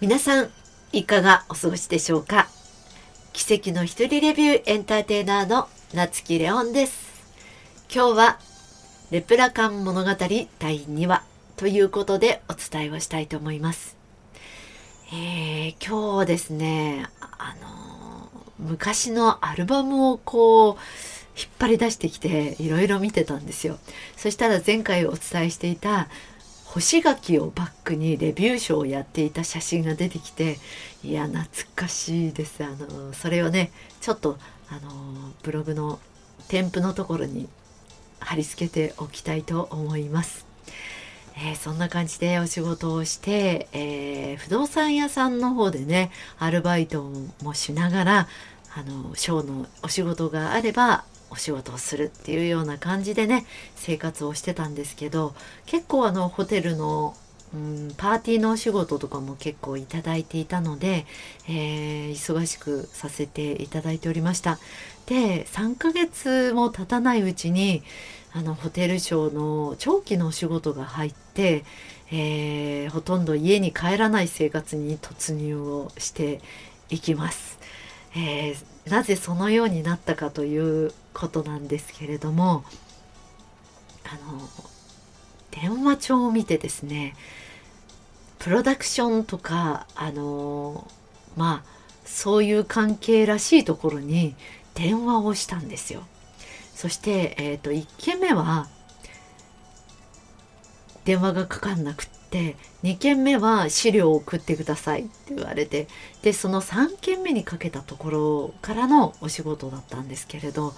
皆さんいかがお過ごしでしょうか？奇跡の一人レビューエンターテイナーの夏木レオンです。今日はレプラカン物語第2話ということでお伝えをしたいと思います。えー、今日ですねあの昔のアルバムをこう引っ張り出してきていろいろ見てたんですよ。そしたら前回お伝えしていた干し柿をバックにレビュー賞をやっていた写真が出てきていや懐かしいですあのそれをねちょっとあのブログの添付のところに貼り付けておきたいと思います。えー、そんな感じでお仕事をして、えー、不動産屋さんの方でねアルバイトもしながらあのショーのお仕事があればお仕事をするっていうような感じでね生活をしてたんですけど結構あのホテルのうん、パーティーのお仕事とかも結構いただいていたので、えー、忙しくさせていただいておりました。で3ヶ月も経たないうちにあのホテルショーの長期のお仕事が入って、えー、ほとんど家に帰らない生活に突入をしていきます、えー、なぜそのようになったかということなんですけれどもあの電話帳を見てですねプロダクションとかあのまあそういう関係らしいところに電話をしたんですよ。そして、えーと、1件目は電話がかかんなくって2件目は資料を送ってくださいって言われてでその3件目にかけたところからのお仕事だったんですけれど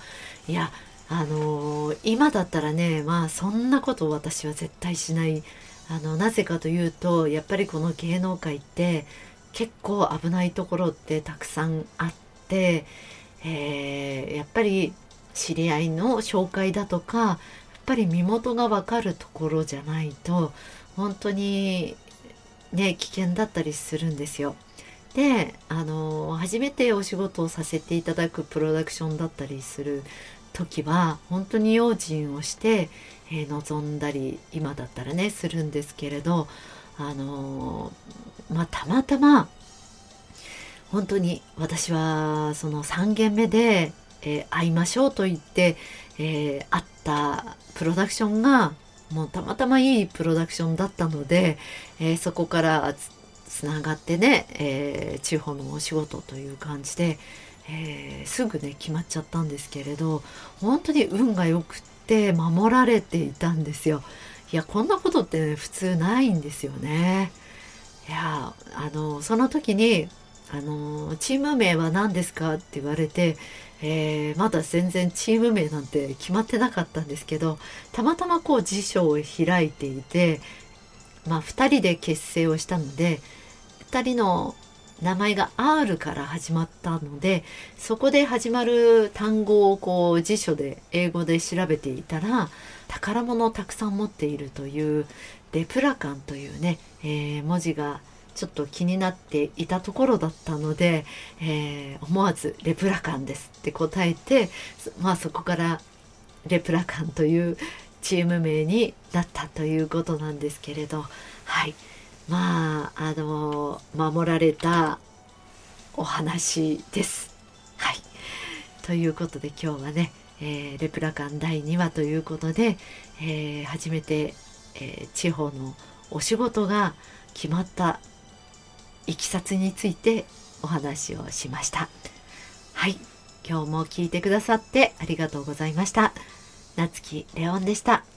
いやあの、今だったらねまあそんなこと私は絶対しないあのなぜかというとやっぱりこの芸能界って結構危ないところってたくさんあって、えー、やっぱり知り合いの紹介だとかやっぱり身元が分かるところじゃないと本当にね危険だったりするんですよ。であの初めてお仕事をさせていただくプロダクションだったりする時は本当に用心をして、えー、臨んだり今だったらねするんですけれどあのー、まあたまたま本当に私はその3軒目で、えー、会いましょうと言って、えー、会ったプロダクションがもうたまたまいいプロダクションだったので、えそこからつながってね、え地方のお仕事という感じで、えー、すぐね決まっちゃったんですけれど本当に運が良くて守られていたんですよ。いやこんなことって、ね、普通ないんですよね。いやあのその時にあのチーム名は何ですかって言われて、えー、まだ全然チーム名なんて決まってなかったんですけどたまたまこう辞書を開いていて、まあ、2人で結成をしたので2人の名前が R から始まったのでそこで始まる単語をこう辞書で英語で調べていたら宝物をたくさん持っているというレプラカンというね、えー、文字がちょっと気になっていたところだったので、えー、思わず「レプラカンです」って答えてまあそこからレプラカンというチーム名になったということなんですけれどはい。まああの守られたお話です。はいということで今日はね、えー、レプラカン第2話ということで、えー、初めて、えー、地方のお仕事が決まったいきさつについてお話をしました。はい今日も聞いてくださってありがとうございました。夏木レオンでした。